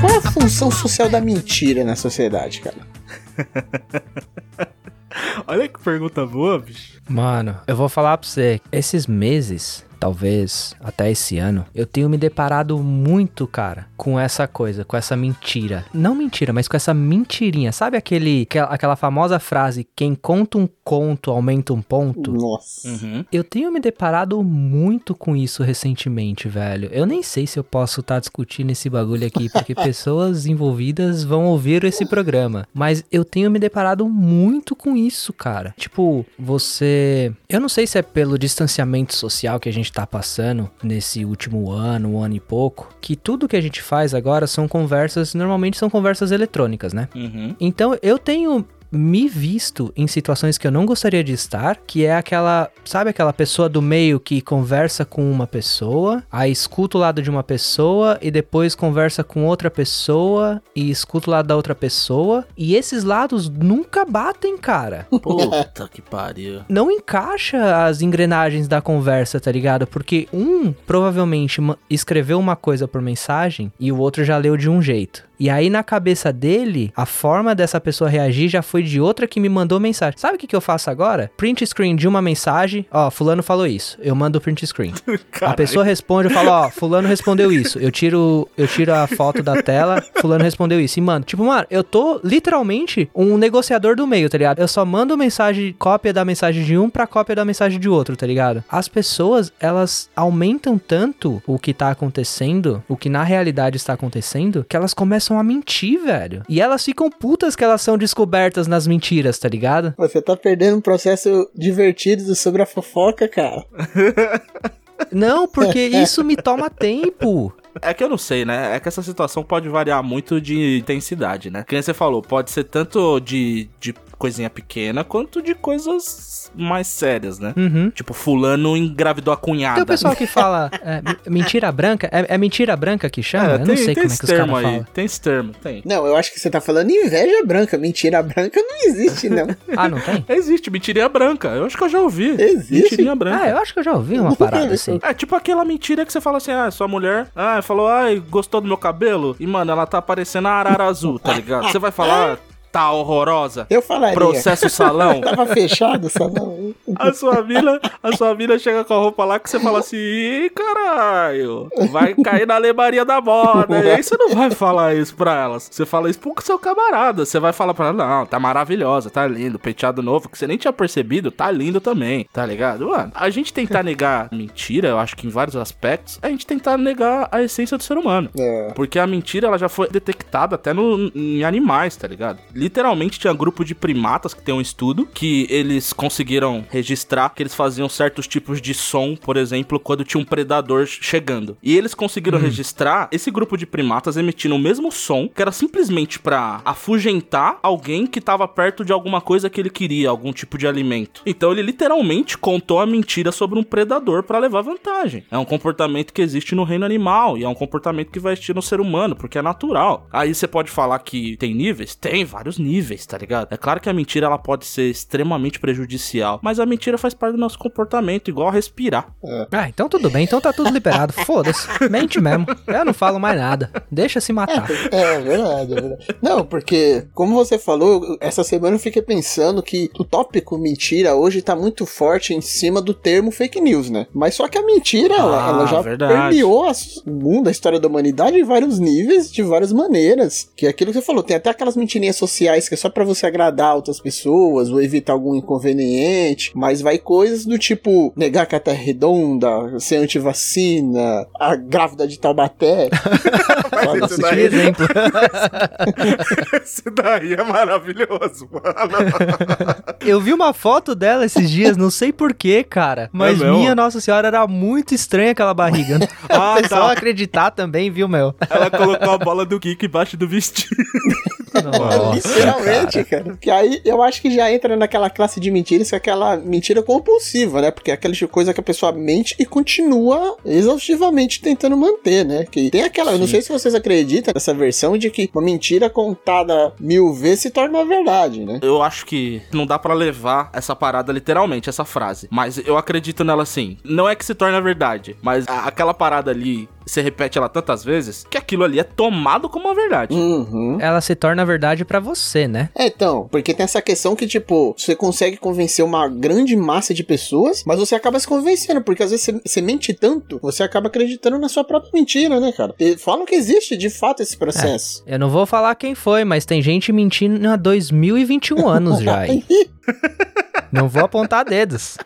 Qual é a função social da mentira na sociedade, cara? Olha que pergunta boa, bicho. Mano, eu vou falar pra você, esses meses talvez até esse ano, eu tenho me deparado muito, cara, com essa coisa, com essa mentira. Não mentira, mas com essa mentirinha. Sabe aquele, aquela famosa frase: quem conta um conto aumenta um ponto? Nossa. Uhum. Eu tenho me deparado muito com isso recentemente, velho. Eu nem sei se eu posso estar tá discutindo esse bagulho aqui, porque pessoas envolvidas vão ouvir esse programa. Mas eu tenho me deparado muito com isso, cara. Tipo, você. Eu não sei se é pelo distanciamento social que a gente gente tá passando nesse último ano, um ano e pouco, que tudo que a gente faz agora são conversas, normalmente são conversas eletrônicas, né? Uhum. Então eu tenho me visto em situações que eu não gostaria de estar, que é aquela, sabe aquela pessoa do meio que conversa com uma pessoa, aí escuta o lado de uma pessoa e depois conversa com outra pessoa e escuta o lado da outra pessoa, e esses lados nunca batem, cara. Puta que pariu. Não encaixa as engrenagens da conversa, tá ligado? Porque um provavelmente escreveu uma coisa por mensagem e o outro já leu de um jeito. E aí, na cabeça dele, a forma dessa pessoa reagir já foi de outra que me mandou mensagem. Sabe o que, que eu faço agora? Print screen de uma mensagem. Ó, fulano falou isso. Eu mando o print screen. a pessoa responde, eu falo, ó, fulano respondeu isso. Eu tiro, eu tiro a foto da tela, fulano respondeu isso. E mano, tipo, mano, eu tô literalmente um negociador do meio, tá ligado? Eu só mando mensagem, cópia da mensagem de um pra cópia da mensagem de outro, tá ligado? As pessoas, elas aumentam tanto o que tá acontecendo, o que na realidade está acontecendo, que elas começam começam a mentir, velho. E elas ficam putas que elas são descobertas nas mentiras, tá ligado? Você tá perdendo um processo divertido sobre a fofoca, cara. Não, porque isso me toma tempo. É que eu não sei, né? É que essa situação pode variar muito de intensidade, né? Quem você falou, pode ser tanto de, de coisinha pequena, quanto de coisas mais sérias, né? Uhum. Tipo, fulano engravidou a cunhada. Tem o pessoal que fala é, mentira branca, é, é, mentira branca que chama? É, eu não sei como é que os caras falam. Tem esse termo, tem. Não, eu acho que você tá falando inveja branca. Mentira branca não existe, não. ah, não tem? Existe, mentirinha branca. Eu acho que eu já ouvi. Existe? Mentirinha branca. Ah, eu acho que eu já ouvi uma parada assim. É tipo aquela mentira que você fala assim, ah, sua mulher, ah, falou, ai, gostou do meu cabelo? E, mano, ela tá parecendo a arara azul, tá ligado? Você vai falar, tá horrorosa. Eu falaria. Processo salão. Tava fechado o salão. A sua mina, a sua mina chega com a roupa lá que você fala assim, Ih, caralho, vai cair na lebaria da moda. E aí você não vai falar isso pra elas. Você fala isso pro seu camarada. Você vai falar pra ela, não, tá maravilhosa, tá lindo, penteado novo, que você nem tinha percebido, tá lindo também, tá ligado? Mano, a gente tentar negar mentira, eu acho que em vários aspectos, a gente tentar negar a essência do ser humano. É. Porque a mentira, ela já foi detectada até no, em animais, tá ligado? Literalmente tinha grupo de primatas que tem um estudo que eles conseguiram registrar que eles faziam certos tipos de som, por exemplo, quando tinha um predador chegando. E eles conseguiram hum. registrar esse grupo de primatas emitindo o mesmo som, que era simplesmente para afugentar alguém que estava perto de alguma coisa que ele queria, algum tipo de alimento. Então ele literalmente contou a mentira sobre um predador para levar vantagem. É um comportamento que existe no reino animal e é um comportamento que vai existir no ser humano, porque é natural. Aí você pode falar que tem níveis? Tem vários vários níveis, tá ligado? É claro que a mentira ela pode ser extremamente prejudicial, mas a mentira faz parte do nosso comportamento, igual respirar. É. Ah, então tudo bem, então tá tudo liberado. Foda-se, mente mesmo. Eu não falo mais nada. Deixa se matar. É, é verdade, é verdade. Não, porque, como você falou, essa semana eu fiquei pensando que o tópico mentira hoje tá muito forte em cima do termo fake news, né? Mas só que a mentira, ah, ela, ela, já verdade. permeou o mundo, a história da humanidade em vários níveis, de várias maneiras. Que é aquilo que você falou, tem até aquelas mentirinhas sociais sociais que é só para você agradar outras pessoas ou evitar algum inconveniente, mas vai coisas do tipo negar que a Terra é redonda, ser antivacina, a grávida de Taubaté. Olha, esse daí... exemplo. esse daí é maravilhoso, mano. Eu vi uma foto dela esses dias, não sei porquê, cara, mas é minha Nossa Senhora era muito estranha aquela barriga. ah, o pessoal tá. acreditar também, viu, meu? Ela colocou a bola do Kiko embaixo do vestido. Literalmente, cara. Porque aí eu acho que já entra naquela classe de mentiras, que é aquela mentira compulsiva, né? Porque é aquela coisa que a pessoa mente e continua exaustivamente tentando manter, né? Que tem aquela, eu não Sim. sei se vocês acreditam nessa versão de que uma mentira contada mil vezes se torna verdade, né? Eu acho que não dá pra levar essa parada literalmente, essa frase. Mas eu acredito nela assim. Não é que se torna verdade, mas aquela parada ali, você repete ela tantas vezes, que aquilo ali é tomado como uma verdade. Uhum. Ela se torna verdade pra você, né? É, então, porque tem essa questão que, tipo, você consegue convencer uma grande massa de pessoas, mas você acaba se convencendo, porque às vezes você, você mente tanto, você acaba acreditando na sua própria mentira, né, cara? E falam que existe, de fato, esse processo. Eu não vou falar quem foi, mas tem gente mentindo há 2021 anos já. Não vou apontar dedos.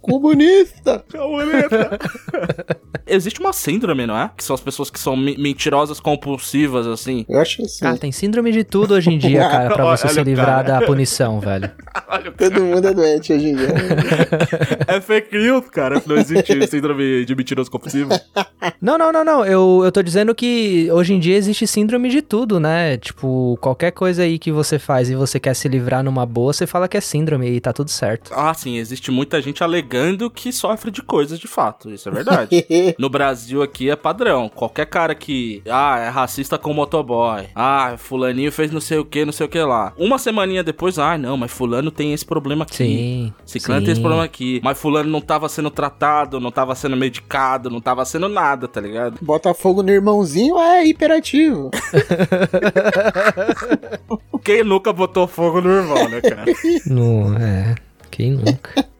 Comunista! Existe uma síndrome, não é? Que são as pessoas que são me- mentirosas compulsivas, assim. Eu acho que sim. Ah, tem síndrome de tudo hoje em dia, cara, pra você Olha se livrar cara. da punição, velho. Todo mundo é doente hoje em dia. é fake news, cara. Não existe síndrome de mentiroso compulsivo. Não, não, não, não. Eu, eu tô dizendo que hoje em dia existe síndrome de tudo, né? Tipo, qualquer coisa aí que você faz e você quer se livrar numa boa, você fala que é síndrome e tá tudo certo. Ah, sim, existe muita gente alegando que sofre de coisas de fato. Isso é verdade. No Brasil aqui é padrão. Qualquer cara que, ah, é racista com motoboy. Ah, fulaninho fez não sei o que, não sei o que lá. Uma semaninha depois, ah, não, mas fulano tem esse problema aqui. Sim. Ciclano sim. tem esse problema aqui. Mas fulano não tava sendo tratado, não tava sendo medicado, não tava sendo nada, tá ligado? Bota fogo no irmãozinho é hiperativo. Quem nunca botou fogo no irmão, né, cara? Não, é. Quem nunca?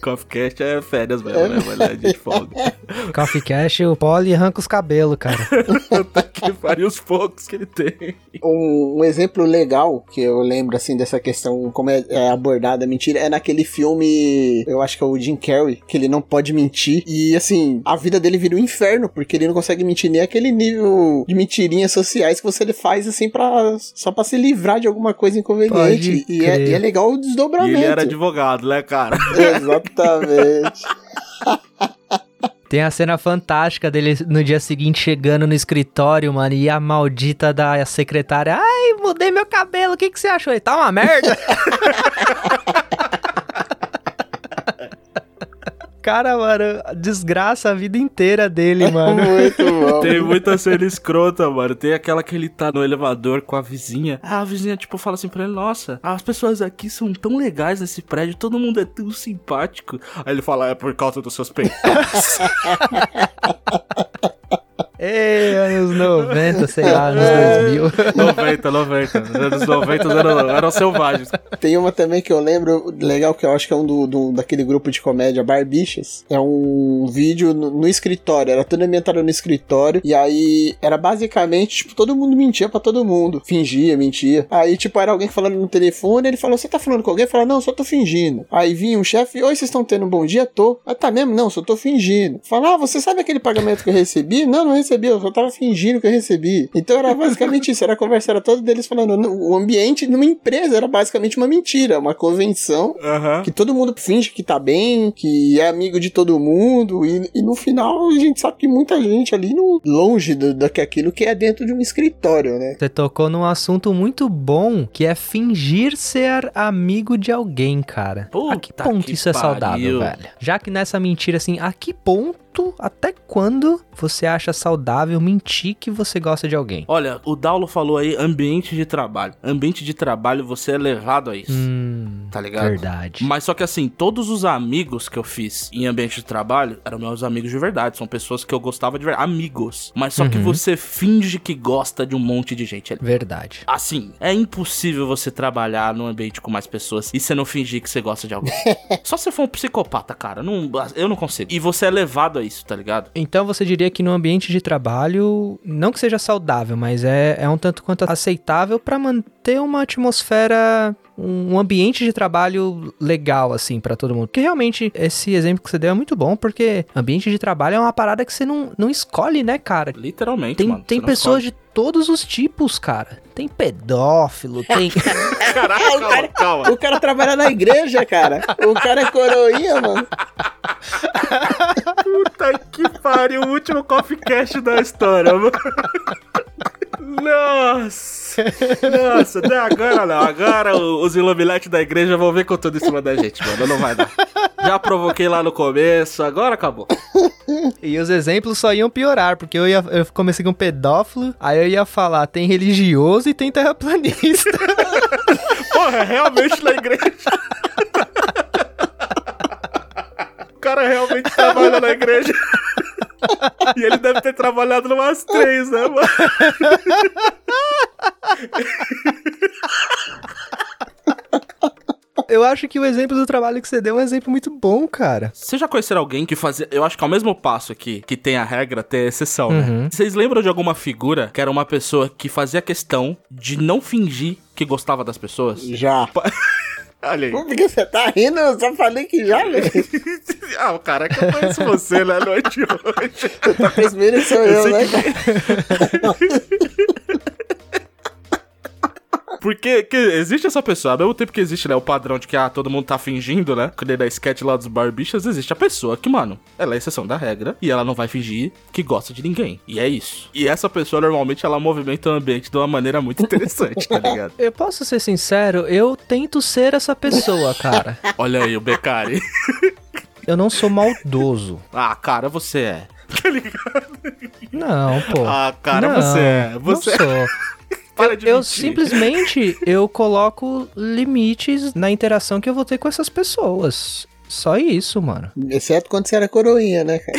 Coffeecast é férias mesmo, né? Mas é de folga. Coffee Cash, o Poli arranca os cabelos, cara. Puta que pariu os poucos que ele tem. Um, um exemplo legal que eu lembro, assim, dessa questão, como é, é abordada a mentira, é naquele filme, eu acho que é o Jim Carrey, que ele não pode mentir. E, assim, a vida dele vira um inferno, porque ele não consegue mentir nem aquele nível de mentirinhas sociais que você faz, assim, pra, só pra se livrar de alguma coisa inconveniente. E é, e é legal o E desdobramento. ele era advogado, né, cara? Exatamente. Tem a cena fantástica dele no dia seguinte chegando no escritório, mano, e a maldita da secretária. Ai, mudei meu cabelo, o que, que você achou? Ele tá uma merda. Cara, mano, desgraça a vida inteira dele, mano. Muito bom. Tem muita cena escrota, mano. Tem aquela que ele tá no elevador com a vizinha. Ah, a vizinha, tipo, fala assim pra ele: Nossa, as pessoas aqui são tão legais nesse prédio, todo mundo é tão simpático. Aí ele fala: É por causa dos seus peitos. Ei, anos 90, sei lá, anos 2000. 90, 90. Anos 90 eram, eram selvagens. Tem uma também que eu lembro, legal, que eu acho que é um do, do- daquele grupo de comédia, Barbichas. É um vídeo no, no escritório, era tudo ambientado no escritório. E aí era basicamente, tipo, todo mundo mentia pra todo mundo. Fingia, mentia. Aí, tipo, era alguém falando no telefone, ele falou: Você tá falando com alguém? Falou: Não, só tô fingindo. Aí vinha um chefe: Oi, vocês estão tendo um bom dia? Tô. Ah, tá mesmo? Não, só tô fingindo. Fala: Ah, você sabe aquele pagamento que eu recebi? Não, não recebi, eu só tava fingindo que eu recebi. Então era basicamente isso, era a conversa, era toda deles falando. O ambiente numa empresa era basicamente uma mentira, uma convenção que todo mundo finge que tá bem, que é amigo de todo mundo, e, e no final a gente sabe que muita gente ali no, longe do, do que aquilo que é dentro de um escritório, né? Você tocou num assunto muito bom, que é fingir ser amigo de alguém, cara. a que Puta ponto que isso é saudável, velho? Já que nessa mentira, assim, a que ponto, até quando você acha saudável mentir que você gosta de alguém? Olha, o Daulo falou aí ambiente de trabalho. Ambiente de trabalho, você é levado a isso. Hum, Tá ligado? verdade. Mas só que assim, todos os amigos que eu fiz em ambiente de trabalho eram meus amigos de verdade. São pessoas que eu gostava de verdade. Amigos. Mas só que Uhum. você finge que gosta de um monte de gente. Verdade. Assim, é impossível você trabalhar num ambiente com mais pessoas e você não fingir que você gosta de alguém. Só se você for um psicopata, cara. Não, eu não consigo. E você é levado a isso, tá ligado? Então você diria que no ambiente de trabalho, não que seja saudável, mas é, é um tanto quanto aceitável pra manter uma atmosfera, um ambiente de trabalho legal, assim, pra todo mundo. Porque realmente esse exemplo que você deu é muito bom, porque ambiente de trabalho é uma parada que você não, não escolhe, né, cara? Literalmente, Tem, mano. tem pessoas de todos os tipos, cara. Tem pedófilo, tem. Caraca, calma, calma. O cara trabalha na igreja, cara. O cara é coroinha, mano. Puta que pariu, o último coffee cash da história, mano. Nossa! Nossa, até agora não. Agora os iluminates da igreja vão ver com tudo em cima da gente, mano. Não vai dar. Já provoquei lá no começo, agora acabou. E os exemplos só iam piorar, porque eu, ia, eu comecei com pedófilo, aí eu ia falar, tem religioso e tem terraplanista. Porra, é realmente na igreja. O cara realmente trabalha na igreja. E ele deve ter trabalhado numas três, né, mano? Eu acho que o exemplo do trabalho que você deu é um exemplo muito bom, cara. Vocês já conheceram alguém que fazia. Eu acho que ao mesmo passo aqui, que tem a regra, tem a exceção, né? Vocês lembram de alguma figura que era uma pessoa que fazia questão de não fingir que gostava das pessoas? Já. Olha aí. Por que você tá rindo? Eu só falei que já, velho. ah, o cara é que eu conheço você, né, noite hoje. Tá percebendo sou eu, sei né, que- cara? Porque que existe essa pessoa, ao mesmo tempo que existe, né, o padrão de que ah, todo mundo tá fingindo, né? Que nem da sketch lá dos barbichas, existe a pessoa que, mano, ela é exceção da regra e ela não vai fingir que gosta de ninguém. E é isso. E essa pessoa, normalmente, ela movimenta o ambiente de uma maneira muito interessante, tá ligado? Eu posso ser sincero, eu tento ser essa pessoa, cara. Olha aí o Becari. Eu não sou maldoso. ah, cara, você é. Tá ligado? Não, pô. Ah, cara, Não, você é. Você não sou. Para eu, de eu simplesmente eu coloco limites na interação que eu vou ter com essas pessoas. Só isso, mano. Exceto quando você era coroinha, né, cara?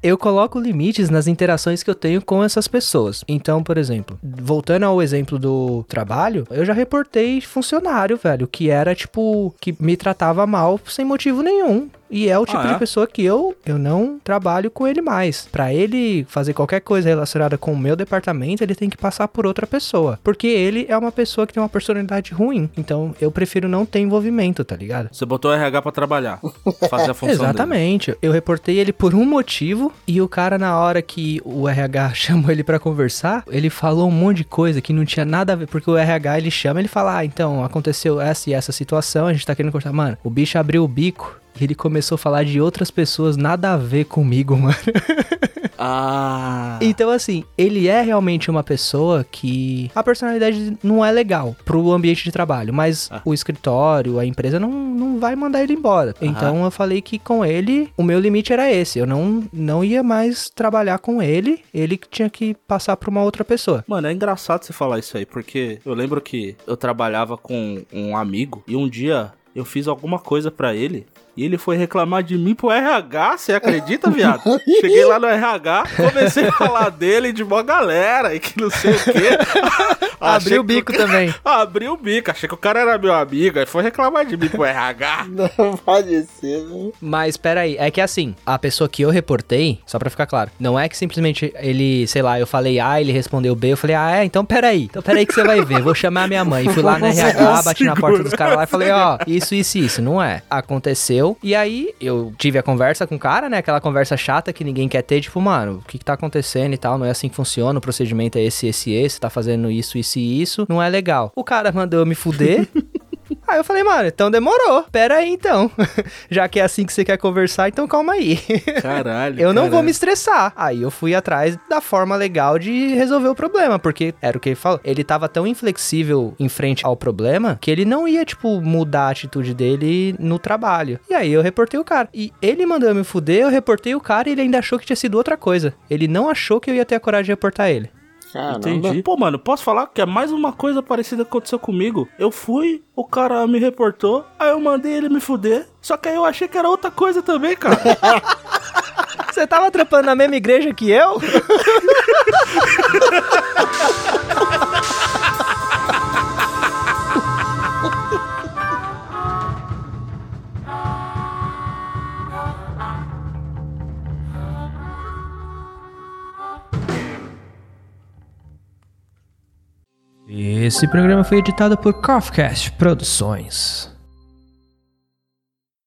Eu coloco limites nas interações que eu tenho com essas pessoas. Então, por exemplo, voltando ao exemplo do trabalho, eu já reportei funcionário, velho, que era tipo que me tratava mal sem motivo nenhum. E é o tipo Ah, é? de pessoa que eu, eu não trabalho com ele mais. Pra ele fazer qualquer coisa relacionada com o meu departamento, ele tem que passar por outra pessoa. Porque ele é uma pessoa que tem uma personalidade ruim. Então eu prefiro não ter envolvimento, tá ligado? Você botou o RH pra trabalhar. Fazer a função dele. Exatamente. Eu reportei ele por um motivo e o cara, na hora que o RH chamou ele pra conversar, ele falou um monte de coisa que não tinha nada a ver. Porque o RH ele chama ele fala: Ah, então aconteceu essa e essa situação, a gente tá querendo conversar. Mano, o bicho abriu o bico. E ele começou a falar de outras pessoas nada a ver comigo, mano. Ah. Então, assim, ele é realmente uma pessoa que a personalidade não é legal pro ambiente de trabalho, mas Ah. o escritório, a empresa não, não vai mandar ele embora. Então, eu falei que com ele, o meu limite era esse. Eu não, não ia mais trabalhar com ele, ele tinha que passar pra uma outra pessoa. Mano, é engraçado você falar isso aí, porque eu lembro que eu trabalhava com um amigo e um dia eu fiz alguma coisa pra ele e ele foi reclamar de mim pro RH, você acredita, viado? Cheguei lá no RH, comecei a falar dele de uma galera e que não sei o quê. Abriu o que bico ca- também. Abriu o bico, achei que o cara era meu amigo, aí foi reclamar de mim pro RH. Não pode ser, né? Mas peraí, é que assim, a pessoa que eu reportei, só pra ficar claro, não é que simplesmente ele, sei lá, eu falei A, ele respondeu B, eu falei, ah, é, então peraí, então peraí que você vai ver, vou chamar minha mãe. Fui lá no RH, bati na porta dos caras lá e falei, ó, isso, isso, isso, não é. Aconteceu, e aí eu tive a conversa com o cara, né, aquela conversa chata que ninguém quer ter, tipo, mano, o que que tá acontecendo e tal, não é assim que funciona, o procedimento é esse, esse, esse, tá fazendo isso, isso e isso, não é legal. O cara mandou eu me fuder, Aí eu falei, mano, então demorou. Pera aí então. Já que é assim que você quer conversar, então calma aí. Caralho. eu não vou caralho. me estressar. Aí eu fui atrás da forma legal de resolver o problema, porque era o que ele falou. Ele tava tão inflexível em frente ao problema que ele não ia, tipo, mudar a atitude dele no trabalho. E aí eu reportei o cara. E ele mandou eu me fuder, eu reportei o cara e ele ainda achou que tinha sido outra coisa. Ele não achou que eu ia ter a coragem de reportar ele. Caramba. Entendi. Pô, mano, posso falar que é mais uma coisa parecida que aconteceu comigo? Eu fui, o cara me reportou, aí eu mandei ele me fuder. Só que aí eu achei que era outra coisa também, cara. Você tava trampando na mesma igreja que eu? Esse programa foi editado por Kafcast Produções.